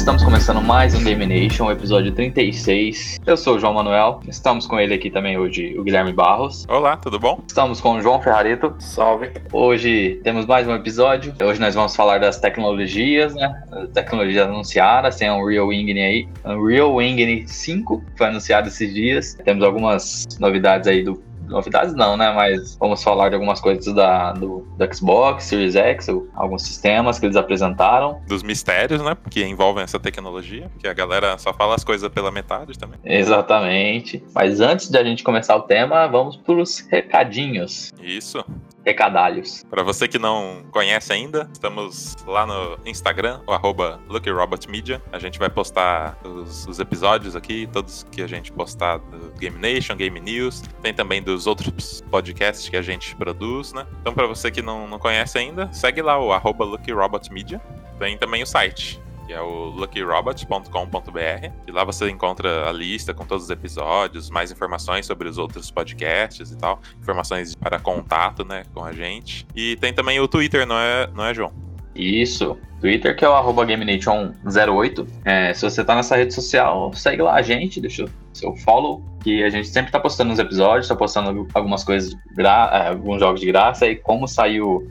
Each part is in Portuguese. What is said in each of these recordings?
Estamos começando mais um Game Nation, episódio 36. Eu sou o João Manuel. Estamos com ele aqui também hoje, o Guilherme Barros. Olá, tudo bom? Estamos com o João Ferrarito. Salve. Hoje temos mais um episódio. Hoje nós vamos falar das tecnologias, né? Tecnologias anunciadas, tem a Unreal Engine aí. Unreal Engine 5 foi anunciado esses dias. Temos algumas novidades aí do novidades não, né? Mas vamos falar de algumas coisas da, do, do Xbox, Series X, alguns sistemas que eles apresentaram. Dos mistérios, né? Que envolvem essa tecnologia, porque a galera só fala as coisas pela metade também. Exatamente. Mas antes de a gente começar o tema, vamos para os recadinhos. Isso recadalhos. Para você que não conhece ainda, estamos lá no Instagram, o arroba LuckyRobotMedia. A gente vai postar os, os, episódios aqui, todos que a gente postar do Game Nation, Game News. Tem também dos outros podcasts que a gente produz, né? Então, para você que não, não conhece ainda, segue lá o arroba LuckyRobotMedia. Tem também o site que é o luckyrobot.com.br. E lá você encontra a lista com todos os episódios, mais informações sobre os outros podcasts e tal, informações para contato, né, com a gente. E tem também o Twitter, não é, não é João? Isso. Twitter, que é o arroba GameNation08. É, se você tá nessa rede social, segue lá a gente, deixa o seu follow, que a gente sempre tá postando os episódios, tá postando algumas coisas, é, alguns jogos de graça, e como saiu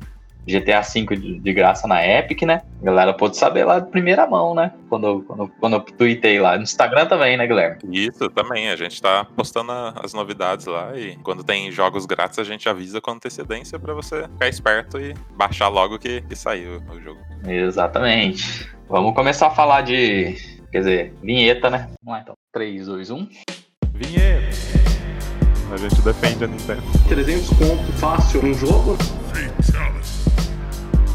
GTA V de, de, graça na Epic, né? A galera pôde saber lá de primeira mão, né? Quando, quando, quando eu tuitei lá. No Instagram também, né, Guilherme? Isso, também. A gente tá postando as novidades lá e quando tem jogos grátis a gente avisa com antecedência para você ficar esperto e baixar logo que, que saiu o jogo. Exatamente. Vamos começar a falar de. Quer dizer, vinheta, né? Vamos lá então. 3, 2, 1. Vinheta! A gente defende a Nintendo. 300 conto fácil num jogo?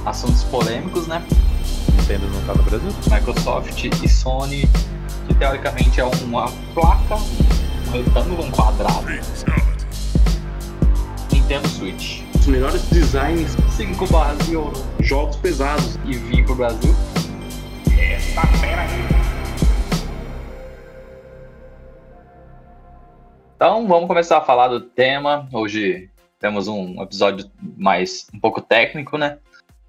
Assuntos polêmicos, né? Nintendo não tá no Brasil. Microsoft e Sony, que teoricamente é uma placa, um retângulo, um quadrado. Nintendo Switch. Os melhores designs. 5 barras de ouro. Jogos pesados. E vir pro Brasil. Essa fera aí. Então vamos começar a falar do tema. Hoje temos um episódio mais um pouco técnico, né?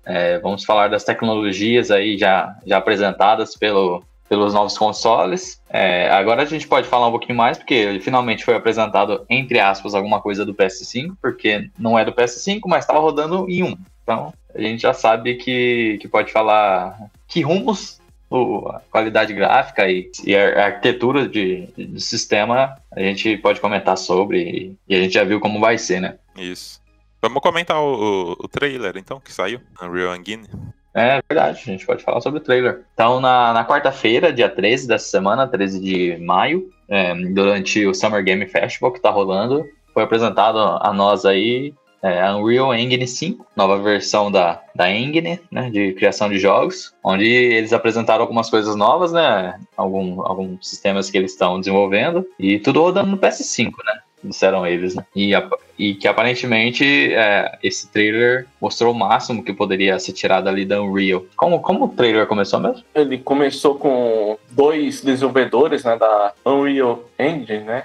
É, vamos falar das tecnologias aí já, já apresentadas pelo, pelos novos consoles. É, agora a gente pode falar um pouquinho mais, porque finalmente foi apresentado, entre aspas, alguma coisa do PS5, porque não é do PS5, mas estava rodando em um. Então a gente já sabe que, que pode falar que rumos o, a qualidade gráfica e, e a arquitetura de, de, sistema a gente pode comentar sobre e, e a gente já viu como vai ser, né? Isso. Vamos comentar o, o, trailer, então, que saiu, Unreal Engine. É verdade, a gente pode falar sobre o trailer. Então, na, na quarta-feira, dia 13 dessa semana, 13 de maio, é, durante o Summer Game Festival que tá rolando, foi apresentado a nós aí é, a Unreal Engine 5, nova versão da, da Engine, né, de criação de jogos, onde eles apresentaram algumas coisas novas, né, algum, alguns sistemas que eles estão desenvolvendo, e tudo rodando no PS5, né disseram eles, né? E, e que aparentemente é, esse trailer mostrou o máximo que poderia ser tirado ali da Unreal. Como, como o trailer começou mesmo? Ele começou com dois desenvolvedores né, da Unreal Engine, né?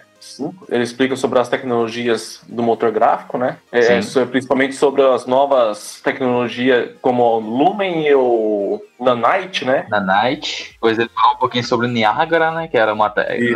Ele explica sobre as tecnologias do motor gráfico, né? É, principalmente sobre as novas tecnologias como o Lumen e o Nanite, né? Nanite. Depois ele falou um pouquinho sobre o Niagara, né? Que era uma,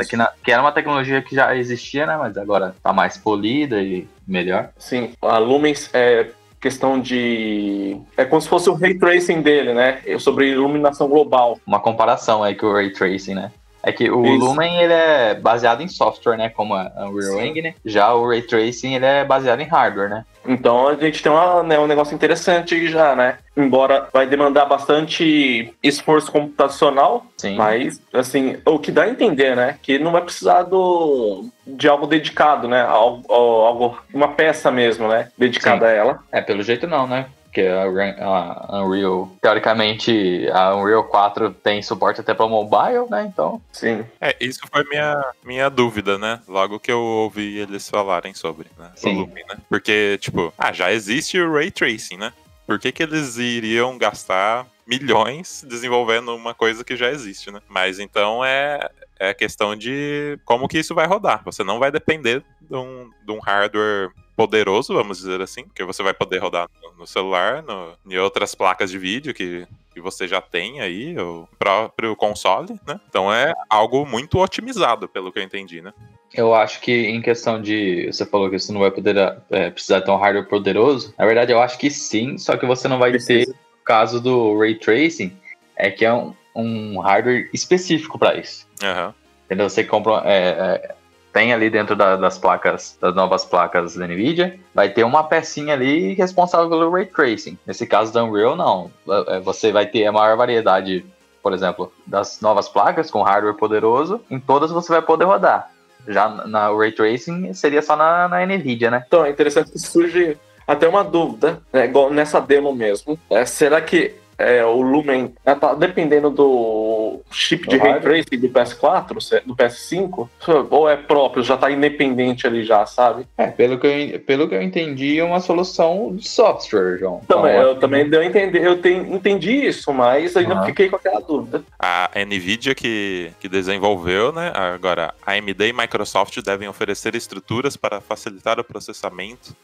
que, na, que era uma tecnologia que já existia, né? Mas agora tá mais polida e melhor. Sim, a Lumens é questão de. É como se fosse o ray tracing dele, né? Sobre iluminação global. Uma comparação aí com o ray tracing, né? É que o Isso. Lumen ele é baseado em software, né? Como a Unreal Engine. Já o Ray Tracing ele é baseado em hardware, né? Então a gente tem uma, né, um negócio interessante aí já, né? Embora vai demandar bastante esforço computacional, Sim. mas assim, o que dá a entender, né? Que não vai precisar do, de algo dedicado, né? Algo, algo uma peça mesmo, né? Dedicada Sim. a ela. É, pelo jeito não, né? Porque a, a Unreal, teoricamente, a Unreal 4 tem suporte até para mobile, né? Então. Sim. É, isso foi minha, minha dúvida, né? Logo que eu ouvi eles falarem sobre, né? Sim. Volume, né? Porque, tipo, ah, já existe o Ray Tracing, né? Por que, que eles iriam gastar milhões desenvolvendo uma coisa que já existe, né? Mas então é, é questão de como que isso vai rodar. Você não vai depender de um, de um hardware poderoso, vamos dizer assim, porque você vai poder rodar no, no celular, no, em outras placas de vídeo que que você já tem aí, o próprio console, né? Então é algo muito otimizado, pelo que eu entendi, né? Eu acho que em questão de. Você falou que você não vai poder é, precisar ter um hardware poderoso. Na verdade, eu acho que sim, só que você não vai Precisa. ter o caso do Ray Tracing, é que é um, um hardware específico para isso. Uhum. Entendeu? Você compra. É, é, tem ali dentro da, das placas, das novas placas da NVIDIA, vai ter uma pecinha ali responsável pelo Ray Tracing. Nesse caso da Unreal, não. É, você vai ter a maior variedade, por exemplo, das novas placas com hardware poderoso. Em todas você vai poder rodar. Já na Ray Tracing seria só na, na NVIDIA, né? Então, é interessante que surge até uma dúvida, né, igual nessa demo mesmo. É, será que é, o Lumen, né, tá dependendo do chip de ray tracing do PS4, do PS5, ou é próprio, já tá independente ali já, sabe? É, pelo que eu, pelo que eu entendi, é uma solução de software, João. Também, então, eu também deu entender, eu tenho, entendi isso, mas ainda uhum. fiquei com aquela dúvida. A Nvidia que, que desenvolveu, né? Agora, a AMD e Microsoft devem oferecer estruturas para facilitar o processamento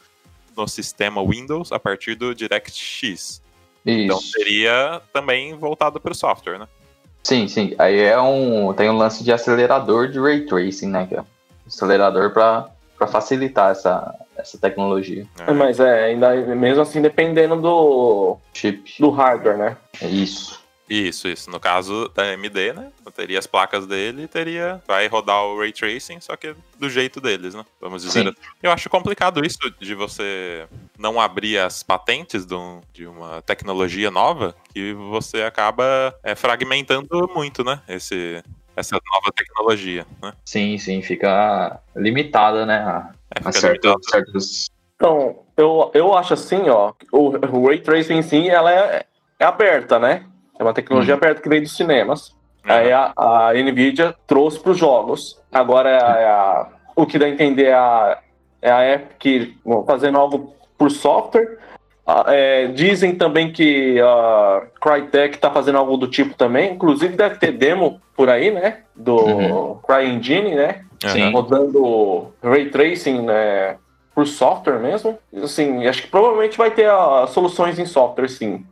no sistema Windows a partir do DirectX. Isso. Então seria também voltado para o software, né? Sim, sim. Aí é um. Tem um lance de acelerador de ray tracing, né? Que é um acelerador para facilitar essa, essa tecnologia. É. Mas é, ainda mesmo assim dependendo do chip do hardware, né? É isso. Isso, isso. No caso da AMD, né? Teria as placas dele, teria. Vai rodar o ray tracing, só que do jeito deles, né? Vamos dizer. Sim. Eu acho complicado isso de você não abrir as patentes de uma tecnologia nova, que você acaba é, fragmentando muito, né? Esse, essa nova tecnologia, né? Sim, sim, fica limitada, né? A, é, fica a certos, certos... Então, eu, eu acho assim, ó, o, o Ray Tracing em si, ela é, é aberta, né? É uma tecnologia uhum. aberta que vem dos cinemas. Uhum. Aí a, a Nvidia trouxe para os jogos. Agora é a, é a, o que dá a entender é a, é a Epic fazendo algo por software. É, dizem também que a Crytek está fazendo algo do tipo também. Inclusive deve ter demo por aí, né? Do uhum. CryEngine, né? Sim. Rodando Ray Tracing né, por software mesmo. Assim, acho que provavelmente vai ter uh, soluções em software, sim.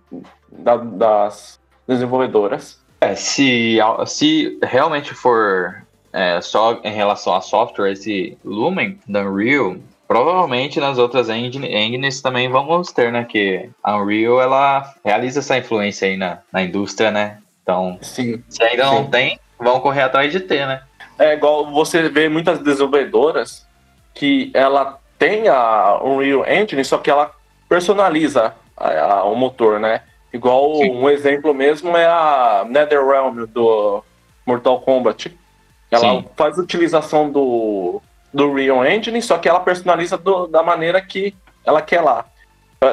Da, das desenvolvedoras. É, se, se realmente for é, só em relação a software, esse Lumen da Unreal, provavelmente nas outras engines também vamos ter, né? Que a Unreal ela realiza essa influência aí na, na indústria, né? Então, sim, se ainda sim. não tem, vão correr atrás de ter, né? É igual você vê muitas desenvolvedoras que ela tem a Unreal Engine, só que ela personaliza a, a, o motor, né? Igual Sim. um exemplo mesmo é a NetherRealm do Mortal Kombat. Ela Sim. faz utilização do, do Real Engine, só que ela personaliza do, da maneira que ela quer lá.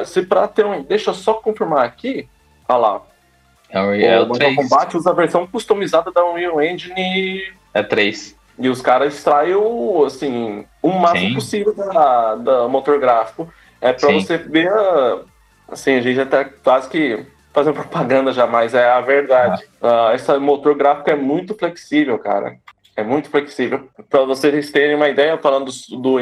Se para ter um, deixa eu só confirmar aqui. Olha lá. O, é o Mortal Kombat usa a versão customizada da Unreal Engine. É 3. E os caras extraem o, assim, o máximo Sim. possível da, da motor gráfico. É para você ver Assim, a gente já tá quase que fazendo propaganda jamais, é a verdade. Ah. Uh, esse motor gráfico é muito flexível, cara. É muito flexível. Para vocês terem uma ideia, falando do, do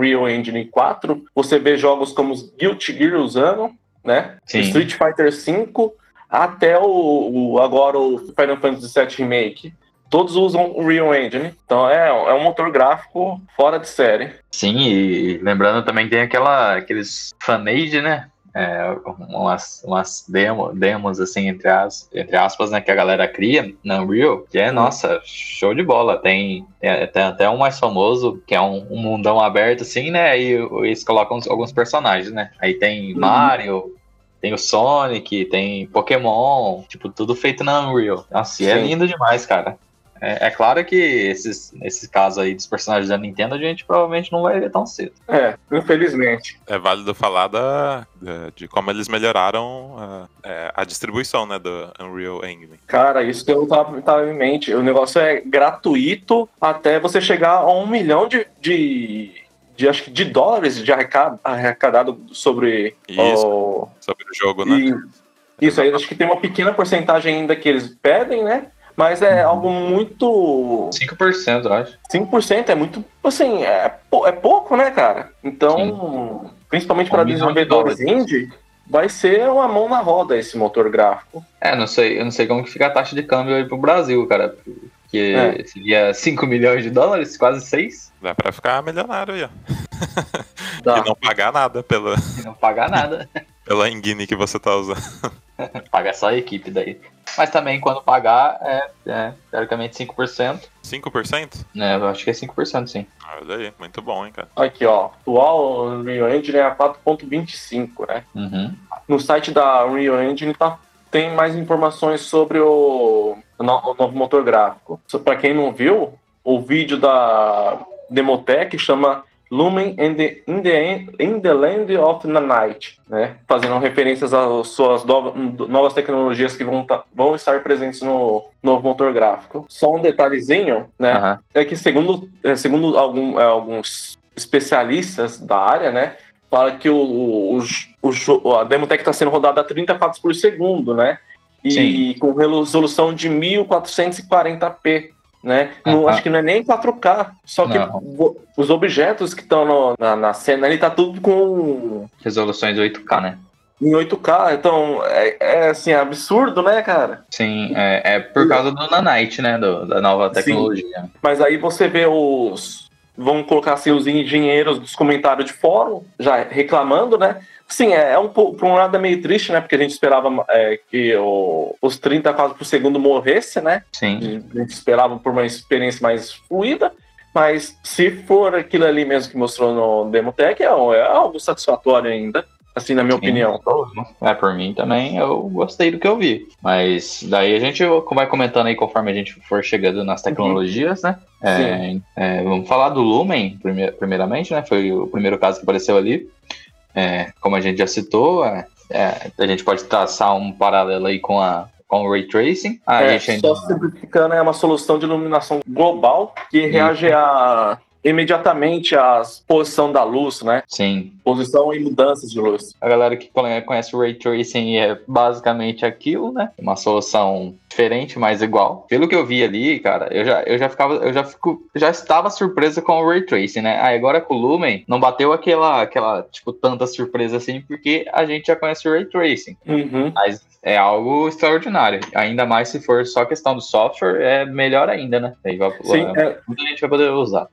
Real Engine 4, você vê jogos como Guilty Gear usando, né? Sim. Street Fighter V, até o, o, agora o Final Fantasy VII Remake. Todos usam o Real Engine. Então é, é um motor gráfico fora de série. Sim, e lembrando também tem aquela, aqueles fanage, né? É, umas, umas demo, demos, assim, entre, as, entre aspas, né, que a galera cria na Unreal, que é, nossa, show de bola. Tem, tem, tem até um mais famoso, que é um, um, mundão aberto, assim, né, e eles colocam alguns personagens, né. Aí tem uhum. Mario, tem o Sonic, tem Pokémon, tipo, tudo feito na Unreal. Nossa, é lindo demais, cara. É, é, claro que esses, esses casos aí dos personagens da Nintendo a gente provavelmente não vai ver tão cedo. É, infelizmente. É válido falar da, de, de como eles melhoraram a, é, a, distribuição né, do Unreal Engine. Cara, isso que eu tava, tava em mente. O negócio é gratuito até você chegar a um milhão de, de de acho que de dólares de arrecadado sobre isso, o sobre o jogo, né? E, isso aí, acho que tem uma pequena porcentagem ainda que eles pedem, né? Mas é uhum. algo muito. 5%, eu acho. 5% é muito. Assim, é, é pouco, né, cara? Então, Sim. principalmente para desenvolvedores indie, vai ser uma mão na roda esse motor gráfico. É, não sei, eu não sei como que fica a taxa de câmbio aí pro Brasil, cara. Que é. seria 5 milhões de dólares, quase 6. Dá pra ficar milionário aí, ó. e não pagar nada pela. E não pagar nada. pela engine que você tá usando. Paga só a equipe daí. Mas também quando pagar é, é teoricamente 5%. 5%? É, eu acho que é 5% sim. Olha aí, muito bom, hein, cara. Aqui, ó. Atual Unreal Engine é 4.25, né? Uhum. No site da Unreal Engine tá, tem mais informações sobre o, o novo motor gráfico. Para quem não viu, o vídeo da Demotech chama Lumen in the, in the, in the Land of the Night, né? fazendo referências às suas novas tecnologias que vão, tá, vão estar presentes no novo motor gráfico. Só um detalhezinho, né? Uhum. É que segundo, é, segundo algum, é, alguns especialistas da área, né? Fala que o, o, o, a Demotech está sendo rodada a 30 quadros por segundo, né? E Sim. com resolução de 1440p né? Não, acho que não é nem 4K, só que não. os objetos que estão na, na, cena ali tá tudo com resoluções 8K, né? Em 8K, então é, é assim, é absurdo, né, cara? Sim, é, é por causa do Nanite, né? Do, da nova tecnologia. Sim. Mas aí você vê os. Vamos colocar assim, os engenheiros dos comentários de fórum já reclamando, né? Sim, é, é um por um lado é meio triste, né? Porque a gente esperava é, que o, os 30 quadros por segundo morresse, né? Sim. A gente esperava por uma experiência mais fluida, mas se for aquilo ali mesmo que mostrou no Demotech, é, é algo satisfatório ainda. Assim, na minha Sim. opinião. É, por mim também, eu gostei do que eu vi. Mas daí a gente vai comentando aí conforme a gente for chegando nas tecnologias, uhum. né? É, é, vamos falar do Lumen, primeiramente, né? Foi o primeiro caso que apareceu ali. É, como a gente já citou, é, é, a gente pode traçar um paralelo aí com a com o Ray Tracing. A é, gente ainda... Só simplificando, é uma solução de iluminação global que reage a imediatamente a posição da luz, né? Sim. Posição e mudanças de luz. A galera que conhece o Ray Tracing é basicamente aquilo, né? Uma solução diferente, mas igual. Pelo que eu vi ali, cara, eu já, eu já ficava, eu já fico, já estava surpreso com o Ray Tracing, né? Aí agora com o Lumen, não bateu aquela, aquela, tipo, tanta surpresa assim, porque a gente já conhece o Ray Tracing. Uhum. Mas é algo extraordinário. Ainda mais se for só questão do software, é melhor ainda, né? Aí vai, Sim, é... muita gente vai poder usar.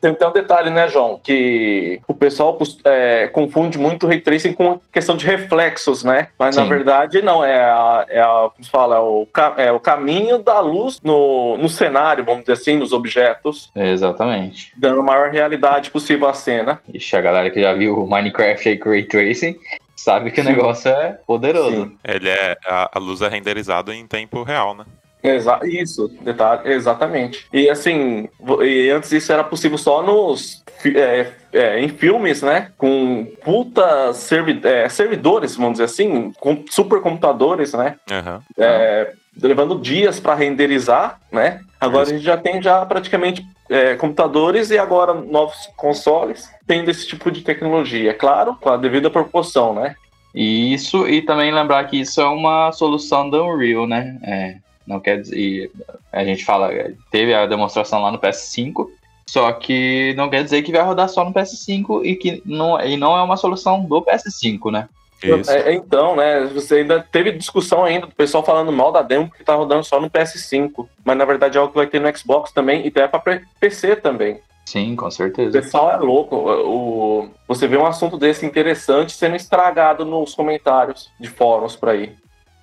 Tem até um detalhe, né, João? Que o pessoal é, confunde muito o ray tracing com questão de reflexos, né? Mas Sim. na verdade não, é, a, é, a, como se fala, é o, é o caminho da luz no, no cenário, vamos dizer assim, nos objetos. Exatamente. Dando a maior realidade possível à cena. Ixi, a galera que já viu o Minecraft aí com ray tracing sabe que Sim. o negócio é poderoso. Sim. Ele é, a, a luz é renderizada em tempo real, né? Exa isso, detalhe, exatamente. E assim, e antes isso era possível só nos é, é, em filmes, né? Com puta servi é, servidores, vamos dizer assim, com supercomputadores, né? Uhum. É, levando dias para renderizar, né? Agora isso. a gente já tem já praticamente é, computadores e agora novos consoles tendo esse tipo de tecnologia, é claro, com a devida proporção, né? Isso, e também lembrar que isso é uma solução da Unreal, né? É, não quer dizer. A gente fala, teve a demonstração lá no PS5, só que não quer dizer que vai rodar só no PS5 e que não, e não é uma solução do PS5, né? É, então, né? Você ainda teve discussão ainda do pessoal falando mal da demo que tá rodando só no PS5. Mas na verdade é algo que vai ter no Xbox também e até para PC também. Sim, com certeza. O pessoal é louco. O, você vê um assunto desse interessante sendo estragado nos comentários de fóruns por aí.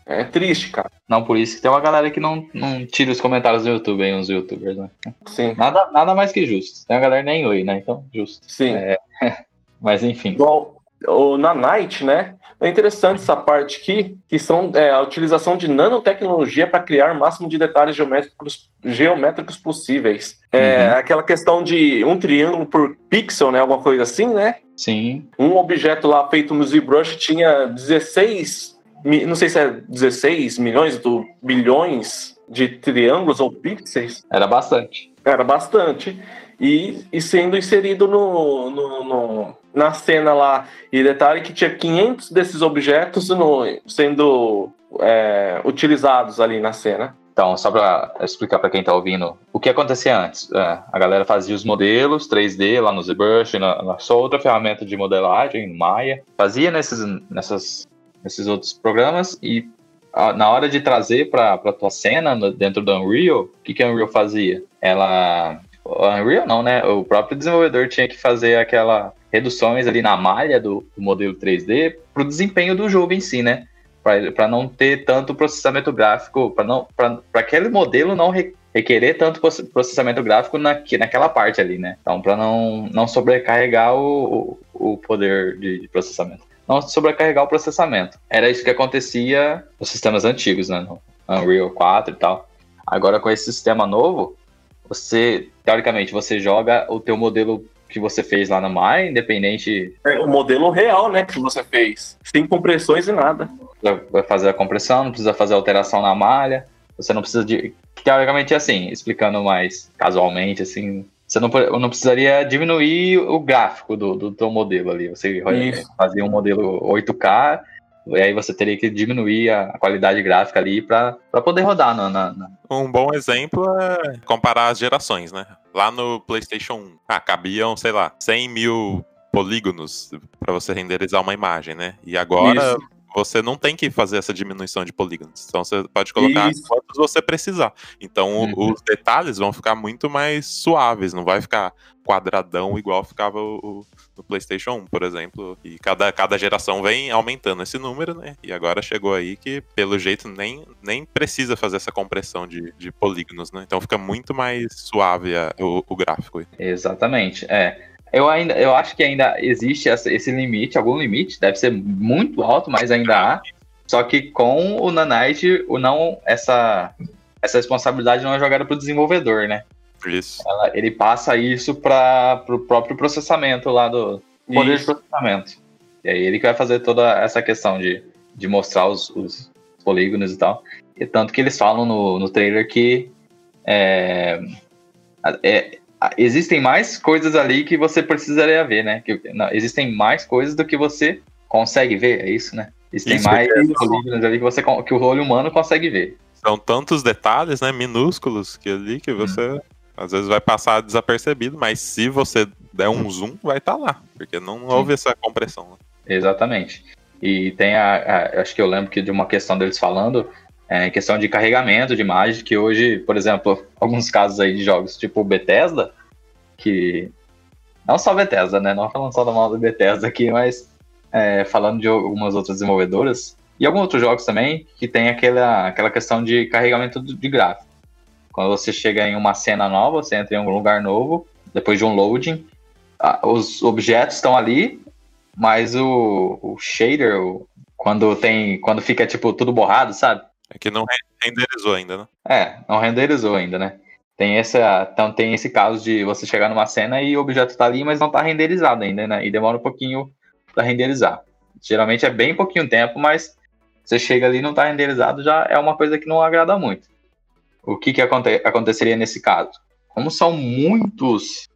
É triste, cara. Não, por isso que tem uma galera que não, não tira os comentários do YouTube, hein, os youtubers, né? Sim. Nada, nada mais que justo. Tem uma galera nem oi, né? Então, justo. Sim. É, mas enfim. O, na Night, né? É interessante essa parte aqui, que são é, a utilização de nanotecnologia para criar o máximo de detalhes geométricos, geométricos possíveis. É uhum. aquela questão de um triângulo por pixel, né? Alguma coisa assim, né? Sim. Um objeto lá feito no ZBrush tinha 16 não sei se é 16 milhões do bilhões de triângulos ou pixels. Era bastante. Era bastante. E, e sendo inserido no, no, no, na cena lá. E detalhe que tinha 500 desses objetos no, sendo é, utilizados ali na cena. Então, só para explicar para quem está ouvindo, o que acontecia antes? É, a galera fazia os modelos 3D lá no ZBrush, na, na sua outra ferramenta de modelagem, Maya. Fazia nesses, nessas nesses outros programas e na hora de trazer para a tua cena dentro do Unreal, o que, que a Unreal fazia? Ela. Unreal não, né? O próprio desenvolvedor tinha que fazer aquela reduções ali na malha do, do modelo 3D para o desempenho do jogo em si, né? Para não ter tanto processamento gráfico, para aquele modelo não re, requerer tanto processamento gráfico na, naquela parte ali, né? Então, para não, não sobrecarregar o, o, o poder de, de processamento não sobrecarregar o processamento. Era isso que acontecia nos sistemas antigos, né? No Unreal 4 e tal. Agora com esse sistema novo, você, teoricamente, você joga o teu modelo que você fez lá na Maya, independente... É o modelo real, né, que você fez. Sem compressões e nada. Vai fazer a compressão, não precisa fazer alteração na malha, você não precisa de... Teoricamente é assim, explicando mais casualmente, assim, você não, não precisaria diminuir o gráfico do, do teu modelo ali. Você Isso. fazia um modelo 8K, e aí você teria que diminuir a qualidade gráfica ali para poder rodar. Na, na, na, Um bom exemplo é comparar as gerações, né? Lá no PlayStation 1, ah, cabiam, sei lá, 100 mil polígonos para você renderizar uma imagem, né? E agora Isso você não tem que fazer essa diminuição de polígonos. Então você pode colocar Isso. quantos você precisar. Então uhum. os detalhes vão ficar muito mais suaves, não vai ficar quadradão igual ficava o, no PlayStation 1, por exemplo. E cada, cada geração vem aumentando esse número, né? E agora chegou aí que, pelo jeito, nem, nem precisa fazer essa compressão de, de polígonos, né? Então fica muito mais suave a, o, o gráfico. Exatamente. É. Eu ainda, eu acho que ainda existe esse limite, algum limite, deve ser muito alto, mas ainda há. Só que com o Nanite, o não essa essa responsabilidade não é jogada para o desenvolvedor, né? Isso. Ela, ele passa isso para o próprio processamento lá do poder isso. de processamento. E aí ele que vai fazer toda essa questão de, de mostrar os, os polígonos e tal. E tanto que eles falam no, no trailer que é, é, existem mais coisas ali que você precisaria ver, né? Que, não, existem mais coisas do que você consegue ver, é isso, né? Existem isso, mais polígonos ali que, você, que o olho humano consegue ver. São tantos detalhes, né, minúsculos que ali que você hum. às vezes vai passar desapercebido, mas se você der um zoom, vai estar tá lá, porque não Sim. houve essa compressão. Né? Exatamente. E tem a, a, acho que eu lembro que de uma questão deles falando é, questão de carregamento de imagem, que hoje, por exemplo, alguns casos aí de jogos tipo Bethesda, que. Não só Bethesda, né? Não falando só da mal do Bethesda aqui, mas é, falando de algumas outras desenvolvedoras, e alguns outros jogos também, que tem aquela, aquela questão de carregamento de gráfico. Quando você chega em uma cena nova, você entra em um lugar novo, depois de um loading, os objetos estão ali, mas o, o shader, o, quando tem. Quando fica tipo tudo borrado, sabe? É que não renderizou ainda, né? É, não renderizou ainda, né? Tem, essa, então tem esse caso de você chegar numa cena e o objeto tá ali, mas não tá renderizado ainda, né? E demora um pouquinho para renderizar. Geralmente é bem pouquinho tempo, mas você chega ali e não tá renderizado, já é uma coisa que não agrada muito. O que, que aconte aconteceria nesse caso? Como são muitos,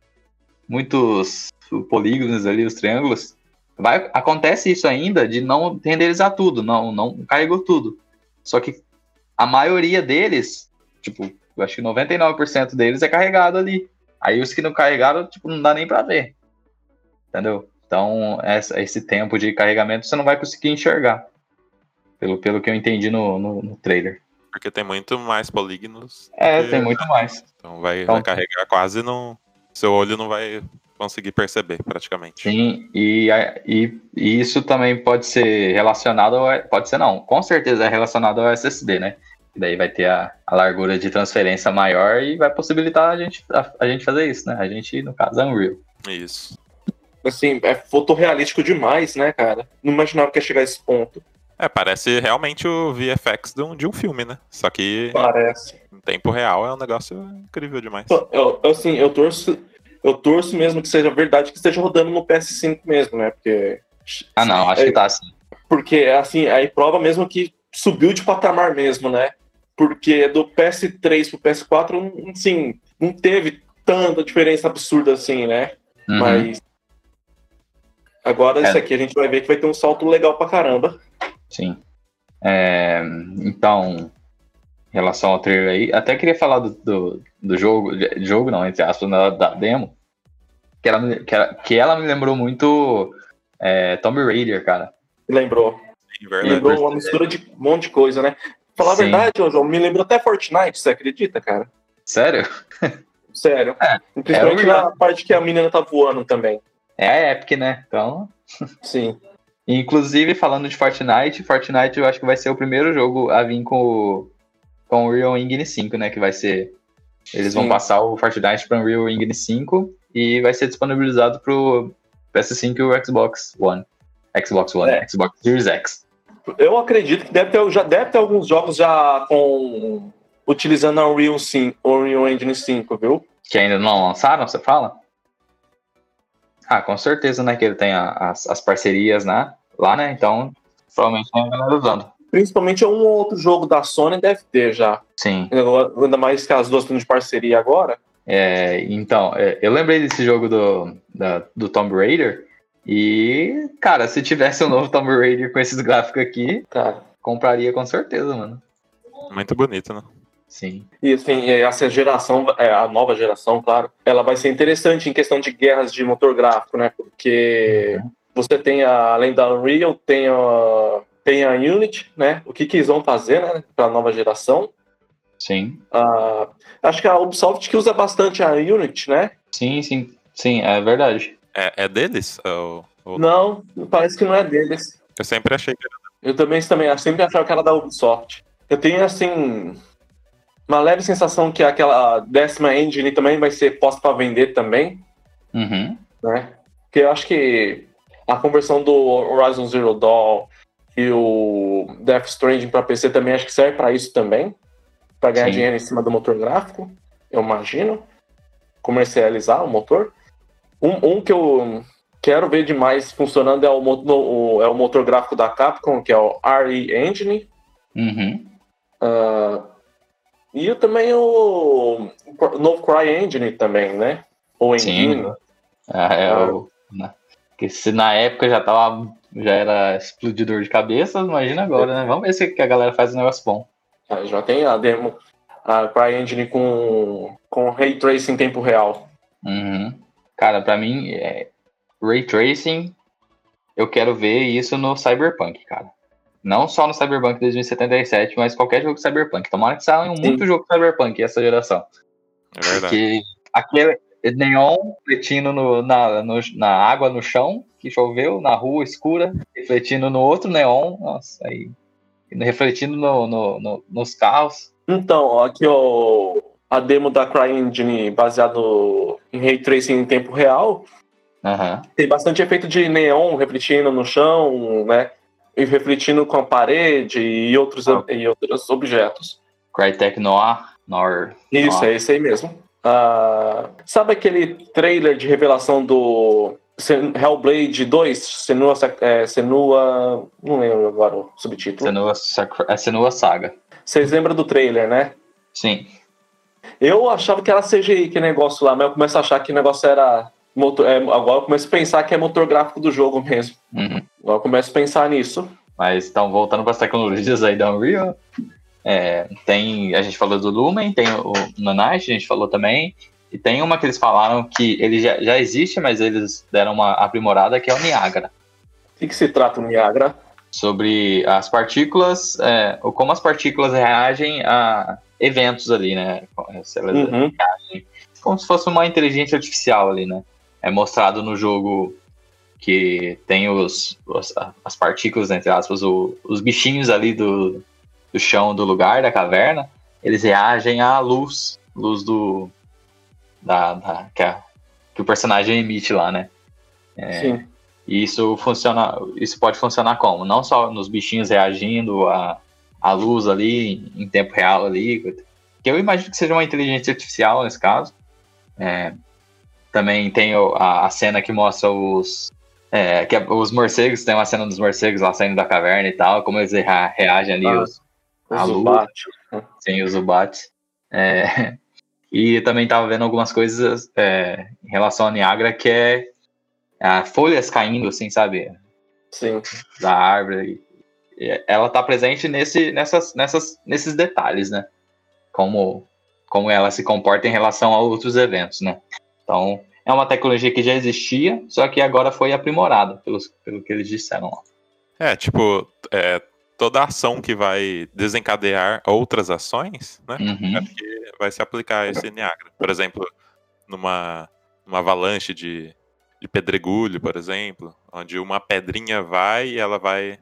muitos polígonos ali, os triângulos, vai, acontece isso ainda de não renderizar tudo, não, não carregou tudo. Só que a maioria deles, tipo, eu acho que 99% deles é carregado ali. Aí os que não carregaram, tipo, não dá nem para ver. Entendeu? Então, essa, esse tempo de carregamento você não vai conseguir enxergar. Pelo, pelo que eu entendi no, no, no trailer. Porque tem muito mais polígonos. É, tem muito mais. Então vai, então, vai carregar quase não. Seu olho não vai conseguir perceber, praticamente. Sim, e, e, e, isso também pode ser relacionado ao. Pode ser não, com certeza é relacionado ao SSD, né? daí vai ter a, a, largura de transferência maior e vai possibilitar a gente, a, a, gente fazer isso, né? A gente, no caso, é Unreal. Isso. Assim, é fotorrealístico demais, né, cara? Não imaginava que ia chegar a esse ponto. É, parece realmente o VFX de um, de um filme, né? Só que. Parece. Em tempo real é um negócio incrível demais. Eu, assim, eu torço eu torço mesmo que seja verdade que esteja rodando no PS5 mesmo, né? Porque. Ah, não, acho é, que tá assim. Porque, assim, aí prova mesmo que subiu de patamar mesmo, né? Porque do PS3 pro PS4, assim, não teve tanta diferença absurda assim, né? Uhum. Mas. Agora, é. isso aqui a gente vai ver que vai ter um salto legal pra caramba. Sim. É, então, em relação ao trailer aí. Até queria falar do, do, do jogo, jogo não, entre aspas, da, da demo. Que ela, que, ela, que ela me lembrou muito é, Tomb Raider, cara. Lembrou. Verdade. Lembrou uma mistura de um monte de coisa, né? Falar Sim. a verdade, ô João, me lembrou até Fortnite, você acredita, cara? Sério? Sério. É, Principalmente é na parte que a menina tá voando também. É a Epic, né? Então. Sim. Inclusive, falando de Fortnite, Fortnite eu acho que vai ser o primeiro jogo a vir com, com o Real Engine 5, né? Que vai ser. Eles Sim. vão passar o Fortnite para o Real Engine 5 e vai ser disponibilizado pro PS5 e o Xbox One. Xbox One, é. Xbox Series X. Eu acredito que deve ter, já deve ter alguns jogos já com utilizando a Unreal 5, Unreal Engine 5, viu? Que ainda não lançaram, você fala? Ah, com certeza, né? Que ele tem a, as, as parcerias né, lá, né? Então, provavelmente tem a galera usando. Principalmente um ou outro jogo da Sony deve ter já. Sim. Ainda mais que as duas estão de parceria agora. É, então, é, eu lembrei desse jogo do, da, do Tomb Raider. E, cara, se tivesse um novo Tomb Raider com esses gráficos aqui, cara, compraria com certeza, mano. Muito bonito, né? Sim. E assim, essa geração, é, a nova geração, claro, ela vai ser interessante em questão de guerras de motor gráfico, né? Porque uhum. você tem, a, além da Unreal, tem a, tem a Unity, né? O que, que eles vão fazer, né? Para a nova geração. Sim. Uh, acho que a Ubisoft que usa bastante a Unity, né? Sim, sim. Sim, é verdade. É, é deles? Ou, ou... Não, parece que não é deles. Eu sempre achei que era. Eu também, também sempre achava que era da Ubisoft. Eu tenho, assim, uma leve sensação que aquela décima engine também vai ser posta para vender também. Uhum. Né? Porque eu acho que a conversão do Horizon Zero Dawn e o Death Stranding para PC também acho que serve para isso também. Para ganhar Sim. dinheiro em cima do motor gráfico, eu imagino. Comercializar o motor. Um, um que eu quero ver demais funcionando é o, o, é o motor gráfico da Capcom, que é o RE Engine. Uhum. Uh, e também o, o novo CryEngine também, né? O Engine. Sim. Ah, é ah. o... Que se na época já tava já era explodidor de cabeça, imagina agora, né? Vamos ver se a galera faz um negócio bom. Ah, já tem a demo, a CryEngine com, com Ray Tracing em tempo real. Uhum. Cara, pra mim, é... Ray Tracing, eu quero ver isso no Cyberpunk, cara. Não só no Cyberpunk 2077, mas qualquer jogo Cyberpunk. Tomara que saia muito jogo Cyberpunk essa geração. É verdade. Porque aquele neon refletindo no, na, no, na água no chão, que choveu, na rua escura, refletindo no outro neon, nossa, aí. Refletindo no, no, no nos carros. Então, aqui ó, a demo da CryEngine baseado em Ray Tracing em tempo real. Uhum. Tem bastante efeito de neon refletindo no chão, né? e refletindo com a parede e outros, ah. e outros objetos. Crytek Noir? Noir Isso, Noir. é esse aí mesmo. Uh, sabe aquele trailer de revelação do Hellblade 2? Senua, é, Senua. Não lembro agora o subtítulo. Senua, é Senua Saga. Vocês lembram do trailer, né? Sim. Eu achava que era CGI, que negócio lá, mas eu começo a achar que o negócio era Motor, é, agora eu começo a pensar que é motor gráfico do jogo mesmo. Uhum. Agora eu começo a pensar nisso. Mas então, voltando para as tecnologias aí da Unreal, é, tem, a gente falou do Lumen, tem o Nanite, a gente falou também, e tem uma que eles falaram que ele já, já existe, mas eles deram uma aprimorada, que é o Niagara. O que, que se trata o Niagara? Sobre as partículas, é, ou como as partículas reagem a eventos ali, né? Se elas uhum. reagem, como se fosse uma inteligência artificial ali, né? é mostrado no jogo que tem os, os as partículas, entre aspas, o, os bichinhos ali do, do chão do lugar, da caverna, eles reagem à luz, luz do. Da, da que, a, que, o personagem emite lá, né? É, Sim. E isso funciona. Isso pode funcionar como? Não só nos bichinhos reagindo à, à luz ali, em tempo real ali. Que eu imagino que seja uma inteligência artificial nesse caso. É, também tem a, a cena que mostra os. É, que é, os morcegos, tem uma cena dos morcegos lá saindo da caverna e tal, como eles reagem ali ah, os, a. Sim, os Zubat. É, e também tava vendo algumas coisas é, em relação a Niagara, que é a folhas caindo, assim, sabe? Sim. Da árvore. Ela tá presente nesse, nessas, nessas, nesses detalhes, né? Como, como ela se comporta em relação a outros eventos, né? Então, é uma tecnologia que já existia, só que agora foi aprimorada, pelos, pelo que eles disseram lá. É, tipo, é, toda ação que vai desencadear outras ações, né? Uhum. Que vai se aplicar esse Niagara. Por exemplo, numa, numa avalanche de, de pedregulho, por exemplo, onde uma pedrinha vai e ela vai.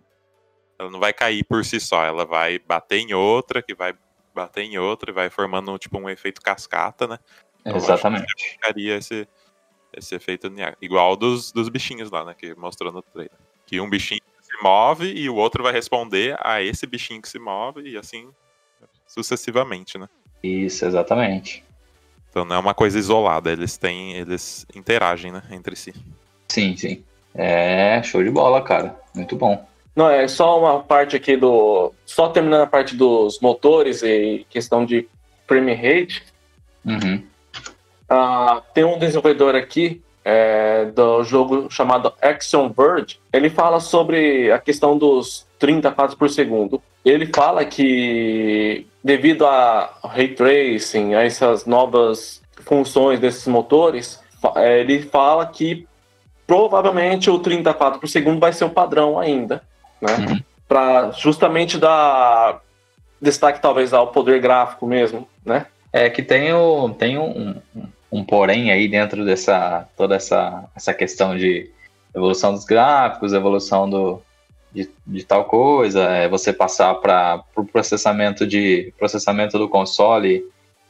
Ela não vai cair por si só, ela vai bater em outra, que vai bater em outra e vai formando tipo um efeito cascata, né? Então, Exatamente. Ficaria esse, esse efeito igual dos, dos bichinhos lá, né? Que mostrou no trailer. Que um bichinho move e o outro vai responder a esse bichinho que se move e assim sucessivamente, né? Isso, exatamente. Então não é uma coisa isolada, eles têm, eles interagem, né, entre si. Sim, sim. É, show de bola, cara. Muito bom. Não, é só uma parte aqui do. Só terminando a parte dos motores e questão de frame rate. Uhum. Uh, tem um desenvolvedor aqui é, do jogo chamado Action Verge. Ele fala sobre a questão dos 30 quadros por segundo. Ele fala que devido a ray tracing, a essas novas funções desses motores, é, ele fala que provavelmente o 30 quadros por segundo vai ser o padrão ainda, né? Uhum. Para justamente dar destaque talvez ao poder gráfico mesmo, né? É que tem, o, tem um, um porém aí dentro dessa toda essa, essa questão de evolução dos gráficos, evolução do, de, de tal coisa, é você passar para o pro processamento de processamento do console,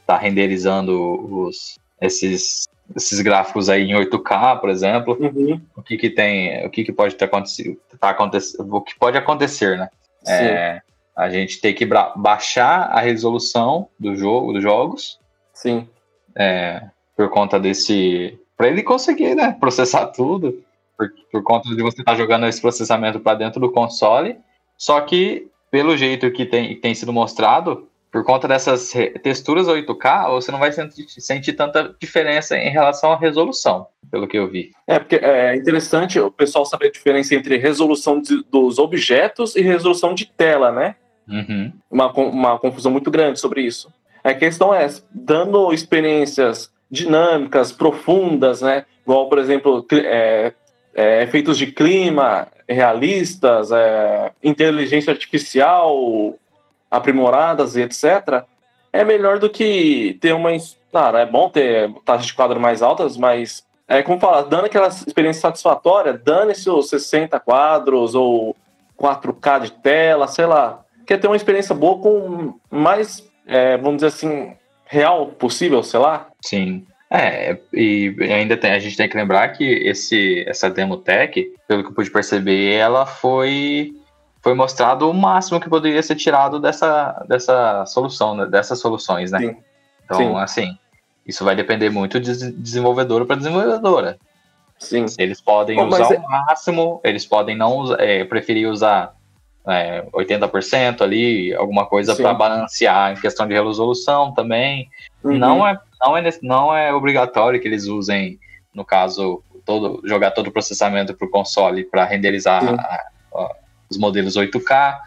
tá renderizando os esses esses gráficos aí em 8K, por exemplo, uhum. o que que tem, o que que pode ter acontecido, tá acontecendo, o que pode acontecer, né? É, a gente tem que baixar a resolução do jogo, dos jogos. Sim. É, por conta desse. para ele conseguir, né? Processar tudo. Por, por conta de você estar tá jogando esse processamento para dentro do console. Só que, pelo jeito que tem, tem sido mostrado, por conta dessas texturas 8K, você não vai sentir, sentir, tanta diferença em relação à resolução, pelo que eu vi. É, porque é interessante o pessoal saber a diferença entre resolução de, dos objetos e resolução de tela, né? Uhum. Uma, uma confusão muito grande sobre isso. A questão é, dando experiências dinâmicas, profundas, né? Igual, por exemplo, é, é, efeitos de clima realistas, é, inteligência artificial aprimoradas e etc. É melhor do que ter uma. Claro, é bom ter taxas de quadro mais altas, mas é como falar, dando aquela experiência satisfatória, dane-se os 60 quadros ou 4K de tela, sei lá. Quer ter uma experiência boa com mais, é, vamos dizer assim, real possível, sei lá. Sim. É, e ainda tem, a gente tem que lembrar que esse, essa demo tech, pelo que eu pude perceber, ela foi foi mostrado o máximo que poderia ser tirado dessa, dessa solução, né, dessas soluções, né? Sim. Então, Sim. assim, isso vai depender muito de desenvolvedora para desenvolvedora. Sim. Eles podem Bom, usar é... o máximo, eles podem não é, preferir usar é, 80% ali, alguma coisa para balancear em questão de resolução também. Uhum. Não, é, não, é, não é obrigatório que eles usem, no caso, todo, jogar todo o processamento para o console para renderizar a, a, os modelos 8K,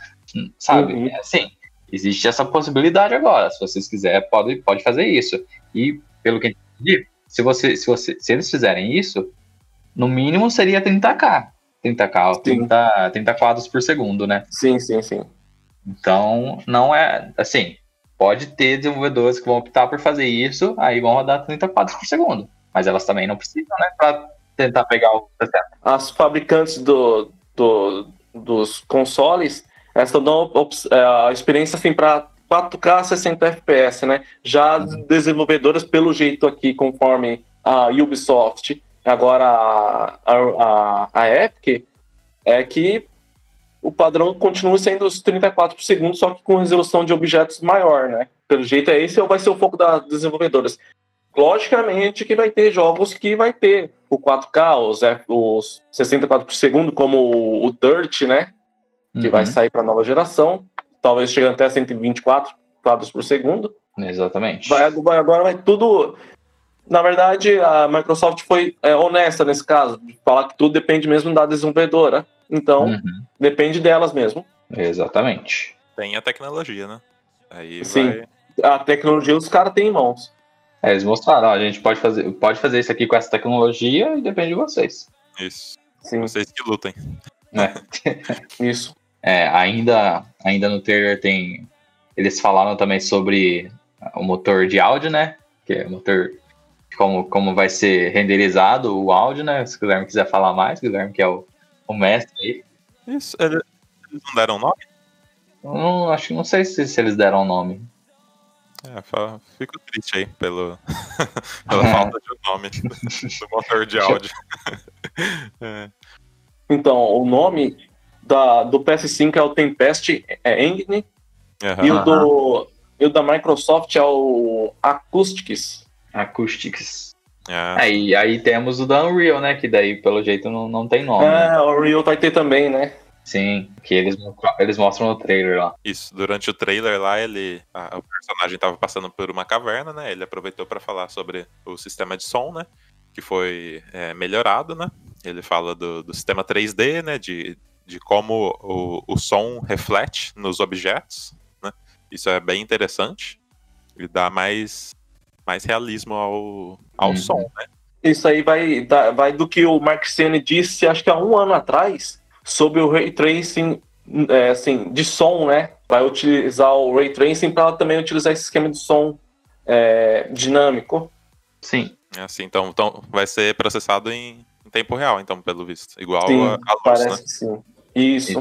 sabe? Uhum. É assim, existe essa possibilidade agora. Se vocês quiserem, pode, pode fazer isso. E, pelo que entendi, se, você, se, você, se eles fizerem isso, no mínimo seria 30K. 30K, 30, 30 quadros por segundo, né? Sim, sim, sim. Então, não é assim. Pode ter desenvolvedores que vão optar por fazer isso, aí vão rodar 30 quadros por segundo. Mas elas também não precisam, né? Para tentar pegar o 60. As fabricantes do, do, dos consoles, elas estão dando é, a experiência assim para 4K 60 FPS, né? Já uhum. desenvolvedoras, pelo jeito aqui, conforme a Ubisoft Agora, a, a, a Epic é que o padrão continua sendo os 34 por segundo, só que com resolução de objetos maior, né? Pelo jeito é esse ou vai ser o foco das desenvolvedoras. Logicamente que vai ter jogos que vai ter o 4K, os, os 64 por segundo, como o Dirt, né? Que uhum. vai sair para nova geração, talvez chegando até 124 quadros por segundo. Exatamente. Vai, agora vai tudo na verdade, a Microsoft foi é, honesta nesse caso, de falar que tudo depende mesmo da desenvolvedora. Então, uhum. depende delas mesmo. Exatamente. Tem a tecnologia, né? Aí Sim, vai... a tecnologia os caras têm em mãos. É, eles mostraram, ó, a gente pode fazer, pode fazer isso aqui com essa tecnologia e depende de vocês. Isso. Sim. Vocês que lutem. É. Isso. É, ainda, ainda no trailer tem. Eles falaram também sobre o motor de áudio, né? Que é o motor. Como, como vai ser renderizado o áudio, né? Se o Guilherme quiser falar mais, Guilherme, que é o, o mestre aí. Isso, eles não deram nome? Não, acho que não sei se, se eles deram nome. É, fico triste aí pelo, pela falta de nome do motor de áudio. é. Então, o nome da, do PS5 é o Tempest é Engine uhum. e, o do, e o da Microsoft é o Acoustics. Acoustics. É. Aí, aí temos o da Unreal, né? Que daí, pelo jeito, não, não tem nome. É, né? o Unreal vai ter também, né? Sim, que eles, eles mostram no trailer lá. Isso, durante o trailer lá, ele. A, o personagem estava passando por uma caverna, né? Ele aproveitou para falar sobre o sistema de som, né? Que foi é, melhorado, né? Ele fala do, do sistema 3D, né? De, de como o, o som reflete nos objetos, né? Isso é bem interessante. E dá mais, mais realismo ao, ao uhum. som, né? Isso aí vai, vai do que o Mark Cerny disse, acho que há um ano atrás, sobre o ray tracing é, assim, de som, né? Vai utilizar o ray tracing para também utilizar esse esquema de som é, dinâmico. Sim. É assim, então, então vai ser processado em, em, tempo real, então, pelo visto. Igual sim, a, a luz, parece né? que sim. Isso.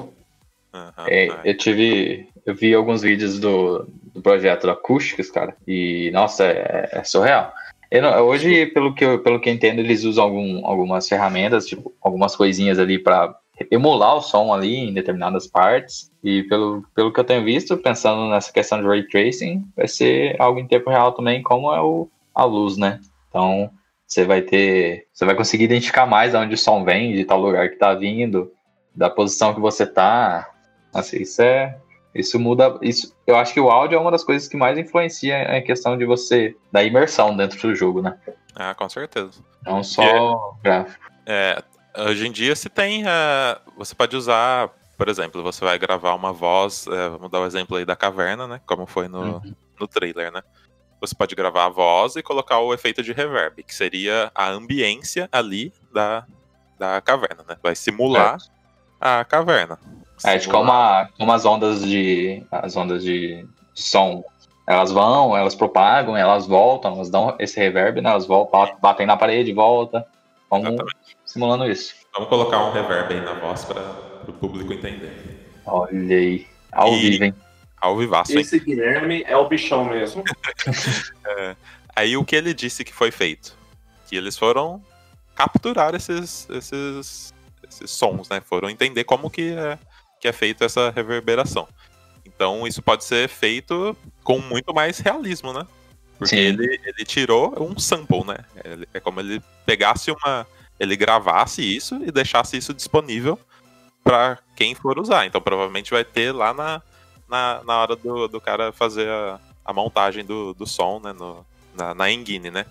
Uhum, é, eu tive. Eu vi alguns vídeos do, do projeto Acústicas, cara, e nossa, é, é surreal. Não, hoje, pelo que, eu, pelo que eu entendo, eles usam algum, algumas ferramentas, tipo, algumas coisinhas ali para emular o som ali em determinadas partes. E pelo, pelo que eu tenho visto, pensando nessa questão de ray tracing, vai ser algo em tempo real também, como é o, a luz, né? Então você vai ter. Você vai conseguir identificar mais de onde o som vem, de tal lugar que tá vindo, da posição que você tá. Assim, isso é. Isso muda. Isso, eu acho que o áudio é uma das coisas que mais influencia a questão de você. da imersão dentro do jogo, né? Ah, com certeza. Não só é, gráfico. É, Hoje em dia se tem. Uh, você pode usar, por exemplo, você vai gravar uma voz. Uh, vamos dar o um exemplo aí da caverna, né? Como foi no, uhum. no trailer, né? Você pode gravar a voz e colocar o efeito de reverb, que seria a ambiência ali da, da caverna, né? Vai simular é. a caverna. É, de como, a, como as ondas de. as ondas de som. Elas vão, elas propagam, elas voltam, elas dão esse reverb, né? Elas voltam, batem na parede, volta. Como Exatamente simulando isso. Vamos colocar um reverb aí na voz para o público entender. Olha aí, ao e... vivo, hein? Ao vivaço, hein? Esse Guilherme é o bichão mesmo. é. Aí o que ele disse que foi feito? Que eles foram capturar esses, esses, esses sons, né? Foram entender como que é, que é feita essa reverberação. Então isso pode ser feito com muito mais realismo, né? Porque ele, ele tirou um sample, né? É como ele pegasse uma, ele gravasse isso e deixasse isso disponível para quem for usar. Então provavelmente vai ter lá na, na, na hora do, do cara fazer a, a montagem do, do som, né? No, na, na engine, né?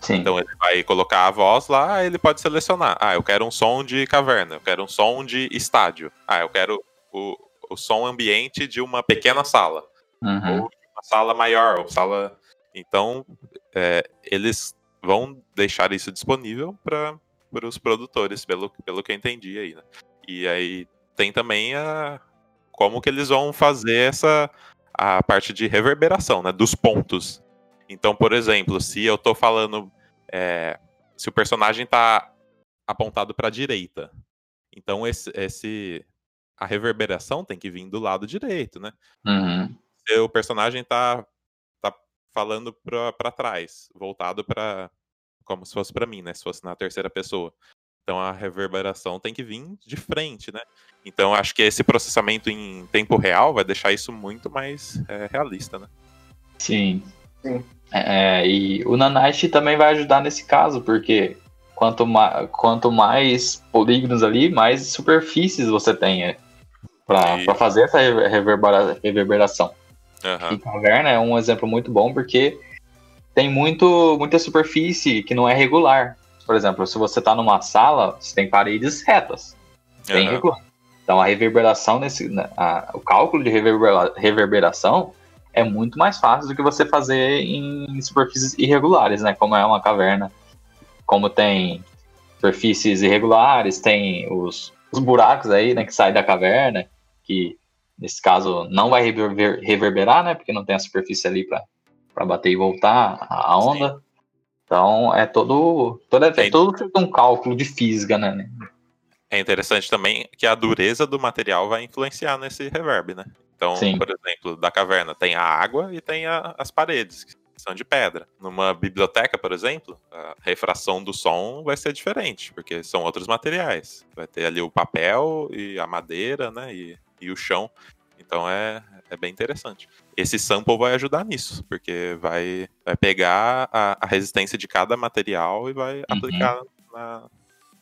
Sim. Então ele vai colocar a voz lá, ele pode selecionar. Ah, eu quero um som de caverna, eu quero um som de estádio. Ah, eu quero o, o som ambiente de uma pequena sala. Uhum. Ou uma sala maior, ou sala. Então, é, eles vão deixar isso disponível para os produtores, pelo, pelo que eu entendi aí, né? E aí tem também a como que eles vão fazer essa a parte de reverberação, né, dos pontos. Então, por exemplo, se eu tô falando é, se o personagem tá apontado para a direita, então esse, esse a reverberação tem que vir do lado direito, né? Uhum. Se o personagem tá tá falando para trás, voltado para como se fosse para mim, né? Se fosse na terceira pessoa. Então a reverberação tem que vir de frente, né? Então acho que esse processamento em tempo real vai deixar isso muito mais é, realista, né? Sim. Sim. É, e o Nanite também vai ajudar nesse caso, porque quanto, ma quanto mais polígonos ali, mais superfícies você tem para fazer essa reverbera reverberação. Uhum. E caverna é um exemplo muito bom porque tem muito, muita superfície que não é regular. Por exemplo, se você está numa sala, você tem paredes retas, bem uhum. regular. Então a reverberação nesse, né, a, o cálculo de reverbera, reverberação é muito mais fácil do que você fazer em superfícies irregulares, né? Como é uma caverna, como tem superfícies irregulares, tem os, os buracos aí, né, que saem da caverna, que nesse caso não vai reverber, reverberar, né, porque não tem a superfície ali para bater e voltar a onda. Sim. Então é todo, todo, é, é todo um cálculo de física, né? É interessante também que a dureza do material vai influenciar nesse reverb, né? Então, Sim. por exemplo, da caverna tem a água e tem a, as paredes, que são de pedra. Numa biblioteca, por exemplo, a refração do som vai ser diferente, porque são outros materiais. Vai ter ali o papel e a madeira, né? E, e o chão. Então é, é bem interessante. Esse sample vai ajudar nisso, porque vai, vai pegar a, a resistência de cada material e vai uhum. aplicar na,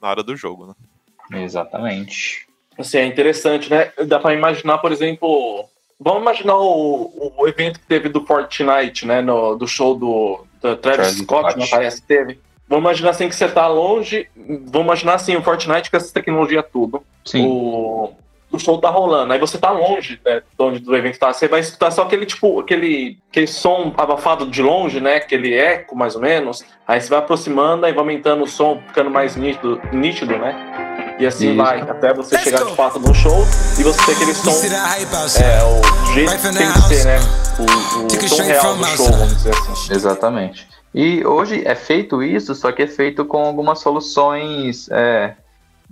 na hora do jogo, né? Exatamente. Assim, é interessante, né? Dá para imaginar, por exemplo, vamos imaginar o, o evento que teve do Fortnite, né? No, do show do, do Travis Scott, não parece que teve. Vamos imaginar assim que você tá longe. Vamos imaginar assim, o Fortnite com essa tecnologia tudo. Sim. O, o show tá rolando. Aí você tá longe né, de onde do evento tá. Você vai escutar só aquele tipo, aquele, aquele som abafado de longe, né? Aquele eco, mais ou menos. Aí você vai aproximando, aí vai aumentando o som, ficando mais nítido, nítido né? E assim Isso. vai, até você chegar de fato no show e você ter aquele som. É, o jeito que tem que ser, né? O, o som real do show, vamos dizer assim. Exatamente. E hoje é feito isso, só que é feito com algumas soluções é,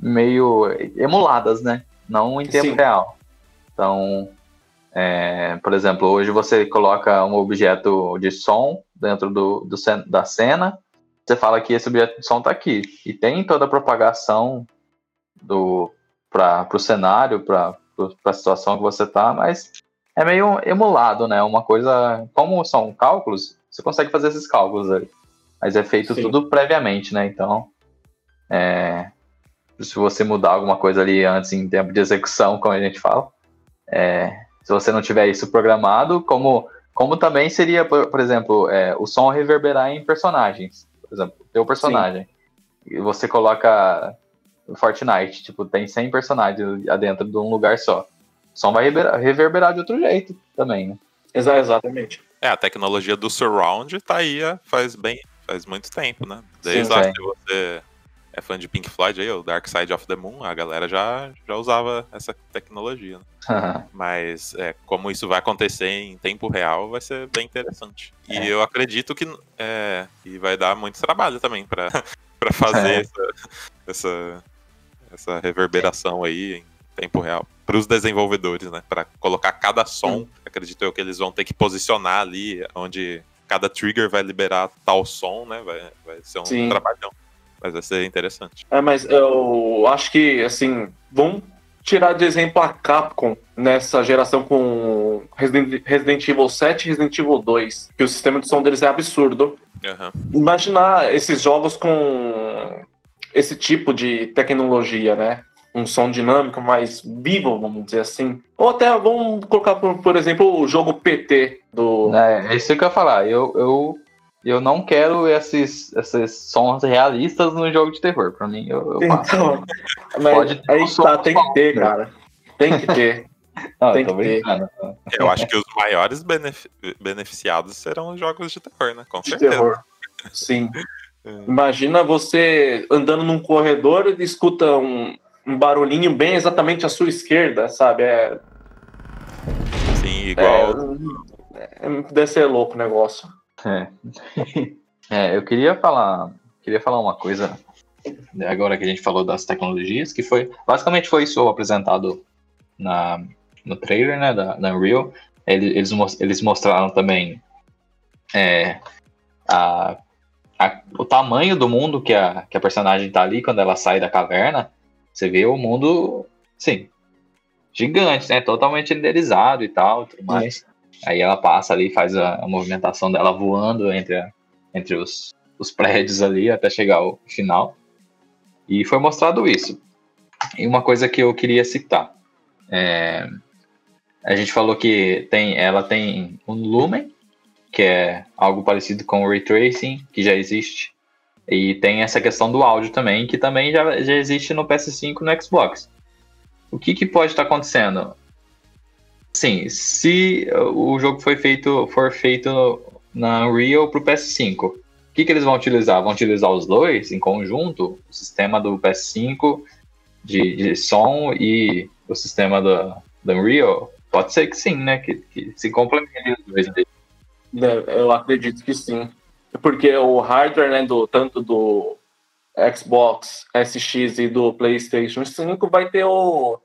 meio emuladas, né? Não em tempo Sim. real. Então, é, por exemplo, hoje você coloca um objeto de som dentro do, do da cena, você fala que esse objeto de som está aqui, e tem toda a propagação para o cenário, para a situação que você está, mas é meio emulado, né? Uma coisa, como são cálculos, você consegue fazer esses cálculos aí, mas é feito Sim. tudo previamente, né? Então, é, se você mudar alguma coisa ali antes em tempo de execução, como a gente fala. É, se você não tiver isso programado, como, como também seria, por, por exemplo, é, o som reverberar em personagens. Por exemplo, teu personagem. Sim. E você coloca Fortnite, tipo, tem 100 personagens dentro de um lugar só. O som vai reverberar, reverberar de outro jeito também, né? Exatamente. É, a tecnologia do surround tá aí faz bem, faz muito tempo, né? Desde Sim, lá que você é fã de Pink Floyd aí, o Dark Side of the Moon, a galera já, já usava essa tecnologia. Né? Mas é, como isso vai acontecer em tempo real, vai ser bem interessante. E é. eu acredito que, é, que vai dar muito trabalho também para fazer é. essa, essa, essa reverberação aí em tempo real. Para os desenvolvedores, né? Para colocar cada som, hum. acredito eu que eles vão ter que posicionar ali onde cada trigger vai liberar tal som, né? Vai, vai ser um Sim. trabalhão. Mas vai ser interessante. É, mas eu acho que, assim, vamos tirar de exemplo a Capcom nessa geração com Resident, Evil 7 e Resident Evil 2, que o sistema de som deles é absurdo. Uhum. Imaginar esses jogos com esse tipo de tecnologia, né? Um som dinâmico mais vivo, vamos dizer assim. Ou até vamos colocar, por, por exemplo, o jogo PT do. É, é isso que eu ia falar. Eu, eu eu não quero esses, esses sons realistas no jogo de terror. Pra mim, eu, eu então, Pode ter aí um tá, tem que ter, cara. Tem que ter. Não, tem que ter. Eu acho que os maiores benefic beneficiados serão os jogos de terror, né? Com de certeza. Terror. Sim. Imagina você andando num corredor e escuta um, um barulhinho bem exatamente à sua esquerda, sabe? É... Sim, igual. É, é, deve ser louco o negócio. É. é, eu queria falar, queria falar uma coisa né, agora que a gente falou das tecnologias, que foi basicamente foi isso apresentado na, no trailer, né, da, da Unreal. Eles, eles mostraram também é, a, a, o tamanho do mundo que a, que a personagem tá ali quando ela sai da caverna. Você vê o mundo, sim, gigante, né? Totalmente renderizado e tal, tudo mais. Aí ela passa ali, faz a, a movimentação dela voando entre, a, entre os, os prédios ali até chegar ao final. E foi mostrado isso. E uma coisa que eu queria citar. É, a gente falou que tem, ela tem um lumen, que é algo parecido com o ray tracing, que já existe. E tem essa questão do áudio também, que também já, já existe no PS5 e no Xbox. O que, que pode estar acontecendo? Sim, se o jogo foi feito, for feito na Unreal para o PS5, o que, que eles vão utilizar? Vão utilizar os dois em conjunto? O sistema do PS5 de, de som e o sistema do, do Unreal, pode ser que sim, né? Que, que se complementem os dois. É, eu acredito que sim. Porque o hardware, né, do, tanto do Xbox SX e do PlayStation 5 vai ter o,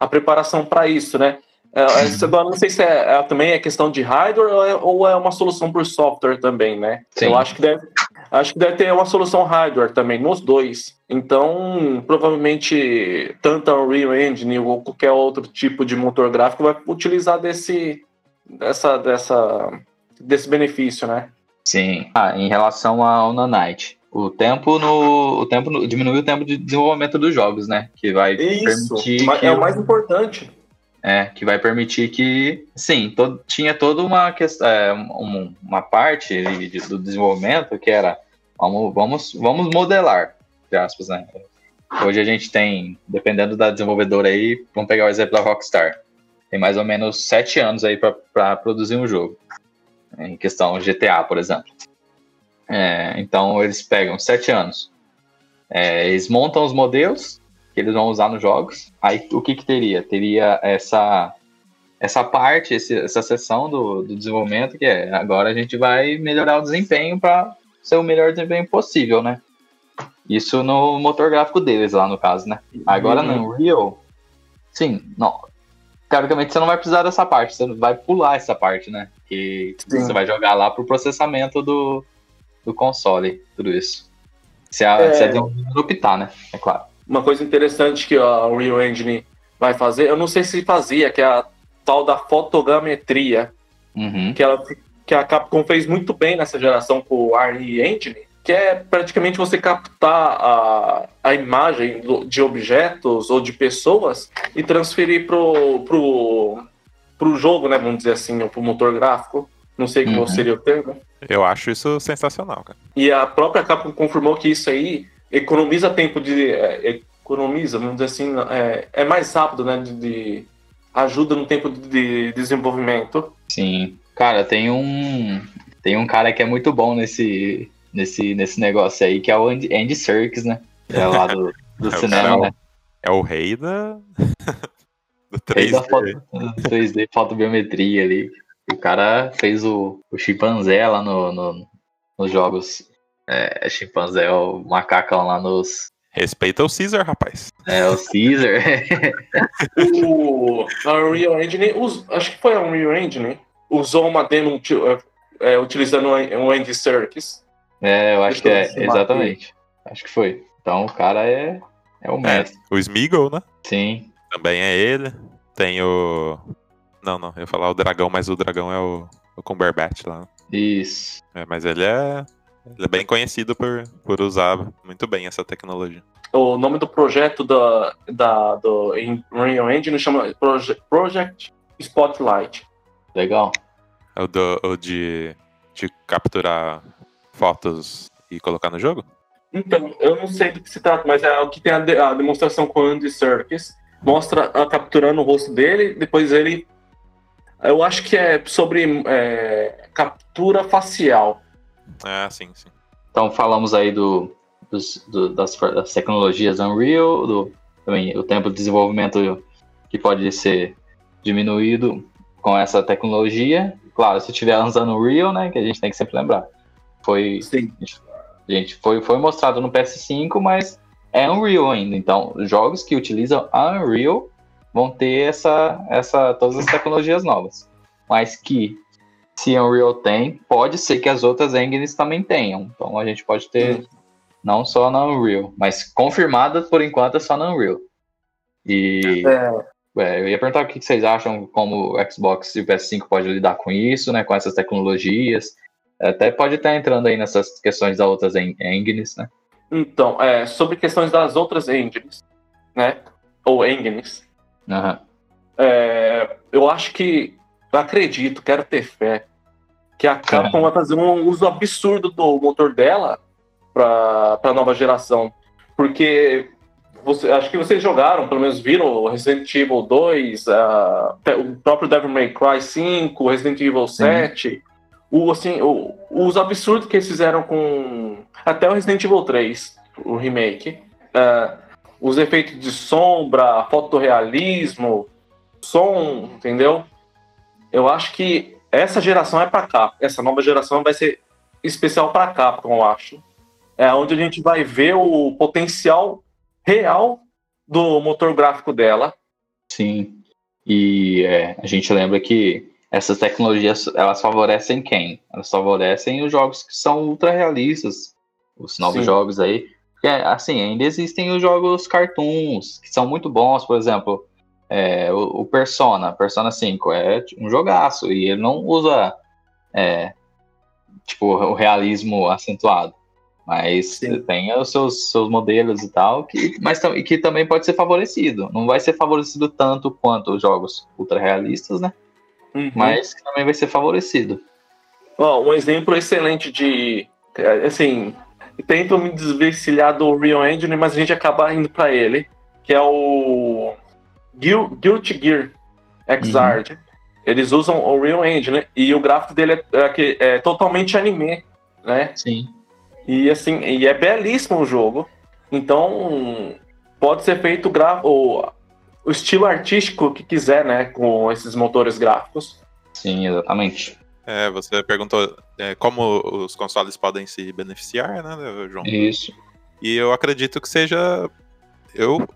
a preparação para isso, né? É, é agora não sei se é, é, também é questão de hardware ou é, ou é, uma solução por software também, né? Sim. Eu acho que deve, acho que deve ter uma solução hardware também nos dois. Então, provavelmente tanto a Unreal Engine ou qualquer outro tipo de motor gráfico vai utilizar desse dessa dessa desse benefício, né? Sim. Ah, em relação ao Nanite, o tempo no o tempo no, diminuiu o tempo de desenvolvimento dos jogos, né? Que vai Isso, permitir é o mais importante. É, que vai permitir que, sim, tinha toda uma questão, é, uma parte de, do desenvolvimento que era vamos, vamos, vamos modelar, de aspas, né? Hoje a gente tem, dependendo da desenvolvedora aí, vamos pegar o exemplo da Rockstar, tem mais ou menos sete anos aí para produzir um jogo, em questão GTA, por exemplo. É, então eles pegam sete anos, é, eles montam os modelos que eles vão usar nos jogos. Aí o que, que teria? Teria essa essa parte, esse, essa seção do, do desenvolvimento que é agora a gente vai melhorar o desempenho para ser o melhor desempenho possível, né? Isso no motor gráfico deles lá no caso, né? Agora uhum. no Unreal, sim, não. Teoricamente você não vai precisar dessa parte, você vai pular essa parte, né? Que sim. você vai jogar lá pro processamento do, do console, tudo isso. Se a, é... se a optar, né? É claro. Uma coisa interessante que a Unreal Engine vai fazer, eu não sei se fazia, que é a tal da fotogrametria, uhum. que, ela, que a Capcom fez muito bem nessa geração com o RE Engine, que é praticamente você captar a, a imagem de objetos ou de pessoas e transferir pro, pro, pro jogo, né, vamos dizer assim, ou pro motor gráfico. Não sei uhum. qual seria o termo. Eu acho isso sensacional, cara. E a própria Capcom confirmou que isso aí economiza tempo de. É, economiza, vamos dizer assim, é, é mais rápido, né? De, de, ajuda no tempo de desenvolvimento. Sim. Cara, tem um. Tem um cara que é muito bom nesse, nesse, nesse negócio aí, que é o Andy, Andy Serkis, né? É lá do, do é cinema, o, né? É o rei da. do 3D. Rei da foto, 3D fotobiometria ali. O cara fez o, o chimpanzé lá no, no, nos jogos é, chimpanzé é o macacão lá nos. Respeita o Caesar, rapaz. É, o Caesar. o a Unreal Engine, acho que foi a Unreal Engine, usou uma demo é, é utilizando o Andy Serkis. É, eu acho Deixa que é, exatamente. Aqui. Acho que foi. Então o cara é, é o mestre. É, o Smeagol, né? Sim. Também é ele. Tem o. Não, não, eu ia falar o dragão, mas o dragão é o, o Cumberbatch lá. Isso. É, mas ele é ele é bem conhecido por, por usar muito bem essa tecnologia. O nome do projeto da, da, do Unreal Engine chama Project, Project Spotlight. Legal. É o, do, o de, de capturar fotos e colocar no jogo? Então, eu não sei do que se trata, mas é o que tem a, de, a demonstração com o Andy Serkis. Mostra a, capturando o rosto dele, depois ele. Eu acho que é sobre é, captura facial. É, sim, sim. Então falamos aí do, dos, do, das, das, tecnologias Unreal, do, também o tempo de desenvolvimento que pode ser diminuído com essa tecnologia. Claro, se estiver usando Unreal, né, que a gente tem que sempre lembrar. Foi, sim. gente, foi, foi mostrado no PS5, mas é Unreal ainda. Então, jogos que utilizam Unreal vão ter essa, essa, todas as tecnologias novas. Mas que se Unreal tem, pode ser que as outras engines também tenham. Então a gente pode ter uhum. não só na Unreal, mas confirmada por enquanto é só na Unreal. E é. É, eu ia perguntar o que vocês acham como o Xbox e o PS5 pode lidar com isso, né, com essas tecnologias. Até pode estar entrando aí nessas questões das outras engines, né? Então, é, sobre questões das outras engines, né, ou engines, uhum. eu acho que eu acredito, quero ter fé, que a Capcom vai fazer um uso absurdo do motor dela para a nova geração. Porque você, acho que vocês jogaram, pelo menos viram Resident Evil 2, uh, o próprio Devil May Cry 5, Resident Evil 7. Uhum. O, assim, o, os absurdos que eles fizeram com. Até o Resident Evil 3, o remake. Uh, os efeitos de sombra, fotorrealismo, som, entendeu? Eu acho que essa geração é para cá. Essa nova geração vai ser especial para Capcom, eu acho. É onde a gente vai ver o potencial real do motor gráfico dela. Sim. E é, a gente lembra que essas tecnologias elas favorecem quem? Elas favorecem os jogos que são ultra realistas, os novos Sim. jogos aí. Porque, assim, ainda existem os jogos cartoons, que são muito bons, por exemplo, é, o, o, Persona, Persona 5, é um jogaço, e ele não usa é, tipo, o realismo acentuado. Mas Sim. tem os seus, seus modelos e tal, que, mas que também pode ser favorecido. Não vai ser favorecido tanto quanto os jogos ultra realistas, né? Uhum. Mas também vai ser favorecido. Ó, um exemplo excelente de. Assim, tento me desvencilhar do Real Engine, mas a gente acaba indo para ele, que é o Guilty Gear Xrd. Uhum. Eles usam o Real Engine né? e o gráfico dele é, é, é, totalmente anime, né? Sim. E assim, e é belíssimo o jogo. Então, pode ser feito o, o estilo artístico que quiser, né, com esses motores gráficos. Sim, exatamente. É, você perguntou é, como os consoles podem se beneficiar, né, João? Isso. E eu acredito que seja. Eu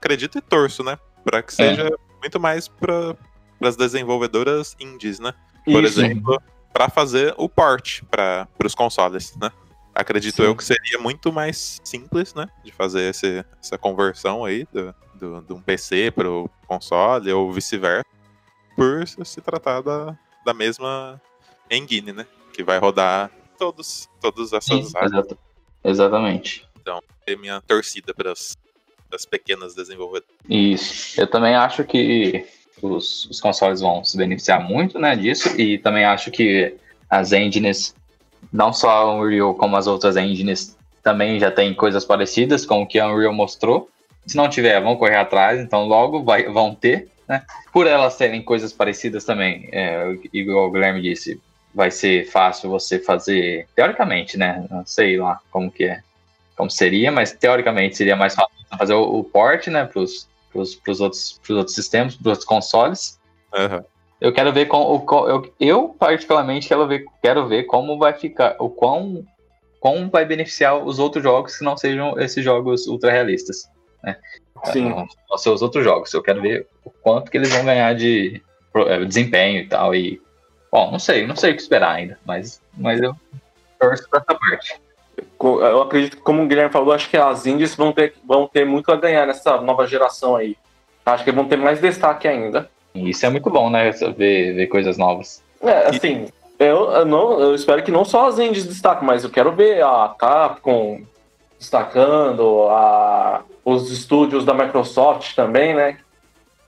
acredito e torço, né? Para que seja é. muito mais para as desenvolvedoras indies, né? Por Isso. exemplo, para fazer o port para os consoles, né? Acredito Sim. eu que seria muito mais simples, né? De fazer esse, essa conversão aí do, do, de um PC para o console ou vice-versa, por se tratar da, da mesma engine, né? Que vai rodar todos, todas essas Sim, áreas. Exatamente. Então, é minha torcida para as pequenas desenvolvedoras. Isso. Eu também acho que os, os consoles vão se beneficiar muito né, disso, e também acho que as engines, não só a Unreal como as outras engines, também já tem coisas parecidas com o que a Unreal mostrou. Se não tiver, vão correr atrás, então logo vai, vão ter, né? Por elas terem coisas parecidas também, é, igual o Guilherme disse, vai ser fácil você fazer, teoricamente, né? Não sei lá como que é, como seria, mas teoricamente seria mais fácil fazer o, o port, né, para os outros, outros sistemas, para os outros consoles. Uhum. Eu quero ver com eu, eu particularmente quero ver, quero ver como vai ficar, o quão, como vai beneficiar os outros jogos que não sejam esses jogos ultra realistas, né? Sim. Os seus outros jogos. Eu quero ver o quanto que eles vão ganhar de é, desempenho e tal. E, bom, não sei, não sei o que esperar ainda, mas, mas eu torço para essa parte eu acredito que, como o Guilherme falou, acho que as indies vão ter, vão ter muito a ganhar nessa nova geração aí. Acho que vão ter mais destaque ainda. Isso é muito bom, né? Ver, ver coisas novas. É, assim, eu, eu, não, eu espero que não só as indies destaquem, mas eu quero ver a Capcom destacando, a, os estúdios da Microsoft também, né?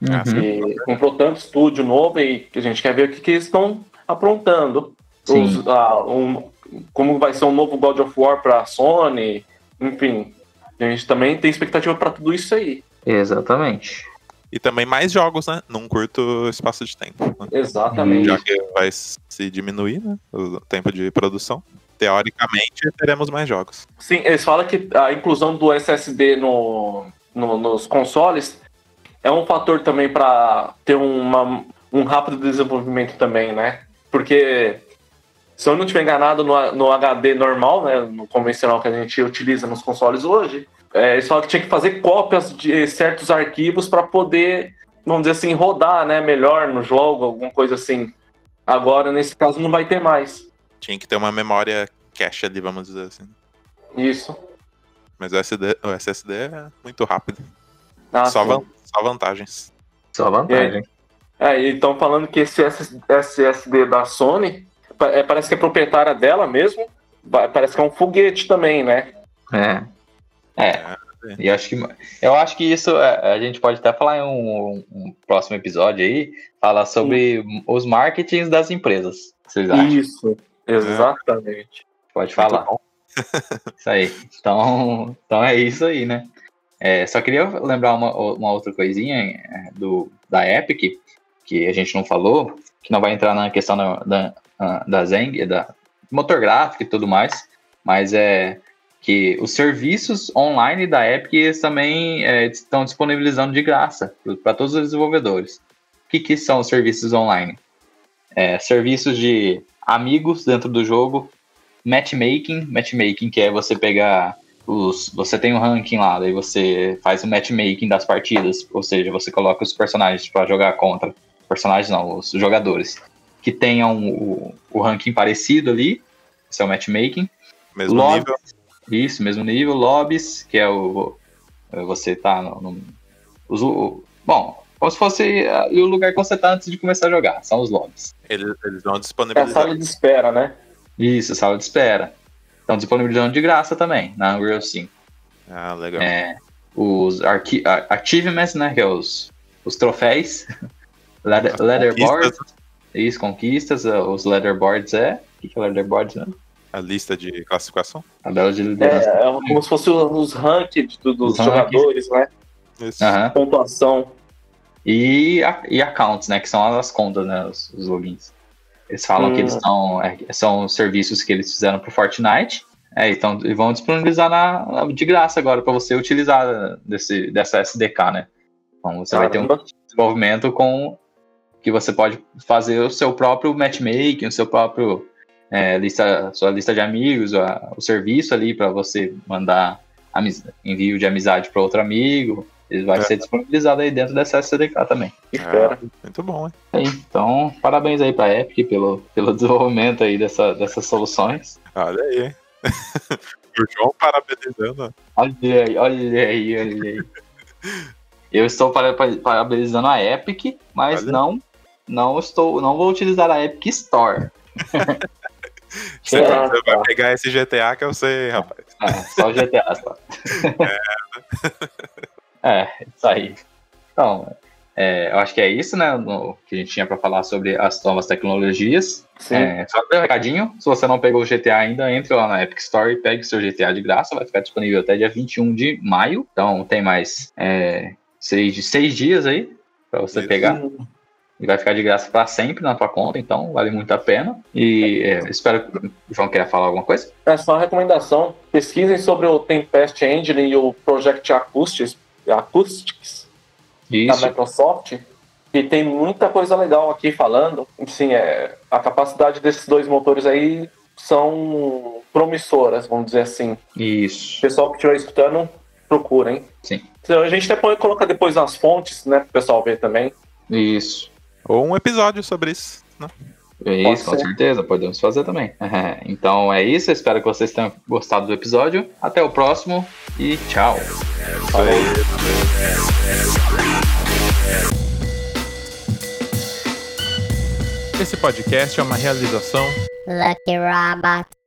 Uhum. Que comprou tanto estúdio novo e a gente quer ver o que, que eles estão aprontando. Os, a, um, como vai ser um novo God of War para Sony, enfim. A gente também tem expectativa para tudo isso aí. Exatamente. E também mais jogos, né? Num curto espaço de tempo. Né? Exatamente. Já que vai se diminuir, né? O tempo de produção. Teoricamente, teremos mais jogos. Sim, eles falam que a inclusão do SSD no, no nos consoles é um fator também para ter uma, um rápido desenvolvimento também, né? Porque se eu não estiver enganado no, no HD normal, né, no convencional que a gente utiliza nos consoles hoje, é, só que tinha que fazer cópias de certos arquivos para poder, vamos dizer assim, rodar né, melhor no jogo, alguma coisa assim. Agora, nesse caso, não vai ter mais. Tinha que ter uma memória cache ali, vamos dizer assim. Isso. Mas o, SD, o SSD é muito rápido. Ah, só, van, só, vantagens. Só vantagem. É, é, então falando que esse SSD da Sony é, parece que é proprietária dela mesmo. Parece que é um foguete também, né? É. É. E acho que, eu acho que isso é, a gente pode até falar em um, um próximo episódio aí, falar sobre Sim. os marketings das empresas. Vocês acham? Isso, exatamente. Pode falar. isso aí. Então, então é isso aí, né? É, só queria lembrar uma, uma outra coisinha é, do, da Epic, que a gente não falou, que não vai entrar na questão da, da, da Zeng, da motor gráfico e tudo mais, mas é que os serviços online da Epic também é, estão disponibilizando de graça para todos os desenvolvedores. O que, que são os serviços online? É, serviços de amigos dentro do jogo, matchmaking, matchmaking que é você pegar os, você tem um ranking lá, daí você faz o matchmaking das partidas, ou seja, você coloca os personagens para jogar contra, personagens não, os jogadores que tenham o, o ranking parecido ali, esse é o matchmaking. Mesmo lobbies, nível. Isso, mesmo nível. Lobbies, que é o. Você tá no. no o, bom, como se fosse uh, o lugar que você tá antes de começar a jogar. São os lobbies. Eles, eles vão disponibilizar. É a sala de espera, né? Isso, sala de espera. Estão disponibilizando de graça também, na Unreal 5. Ah, legal. É, os achievements, né? Que é os, os troféus. Leather. Isso, conquistas, uh, os leaderboards é. O que é leaderboards, né? A lista de classificação? A bela de liderança. É, é como se fosse os rankings dos os jogadores, né? Isso. Uhum. Pontuação. E, e accounts, né? Que são as contas, né? Os, os logins. Eles falam hum. que eles são, é, são serviços que eles fizeram pro Fortnite. É, então e vão disponibilizar na, na de graça agora para você utilizar desse, dessa SDK, né? Então você Caramba. vai ter um desenvolvimento com que você pode fazer o seu próprio matchmaking, o seu próprio é, lista, sua lista de amigos, a, o serviço ali para você mandar envio de amizade para outro amigo. Ele vai é. ser disponibilizado aí dentro dessa SDK também. É, muito bom, hein? É, então, parabéns aí para a Epic pelo, pelo desenvolvimento aí dessa, dessas soluções. Olha aí, hein? o João parabenizando. Olha aí, olha aí, olha aí. Eu estou parabenizando a Epic, mas olha. não não estou, não vou utilizar a Epic Store. Você, é, vai pegar esse GTA que eu sei, rapaz. É, só o GTA, só. É. é, isso aí. Então, é, eu acho que é isso, né? No, que a gente tinha para falar sobre as novas tecnologias. Sim. É, só um recadinho: se você não pegou o GTA ainda, entre lá na Epic Store e pegue seu GTA de graça. Vai ficar disponível até dia 21 de maio. Então, tem mais é, seis, seis dias aí para você isso. pegar e vai ficar de graça para sempre na tua conta, então vale muito a pena. E é, espero que o João queira falar alguma coisa. É só uma recomendação: pesquisem sobre o Tempest Engine e o Project Acoustics, Acoustics Isso. da Microsoft. E tem muita coisa legal aqui falando. Sim, é, a capacidade desses dois motores aí são promissoras, vamos dizer assim. Isso. O pessoal que estiver escutando, procurem. Sim. Então, a gente até pode colocar depois nas fontes, né, para o pessoal ver também. Isso. Ou um episódio sobre isso, né? Isso, com certeza, podemos fazer também. então é isso, espero que vocês tenham gostado do episódio. Até o próximo e tchau. Falou. Esse podcast é uma realização Lucky Robot.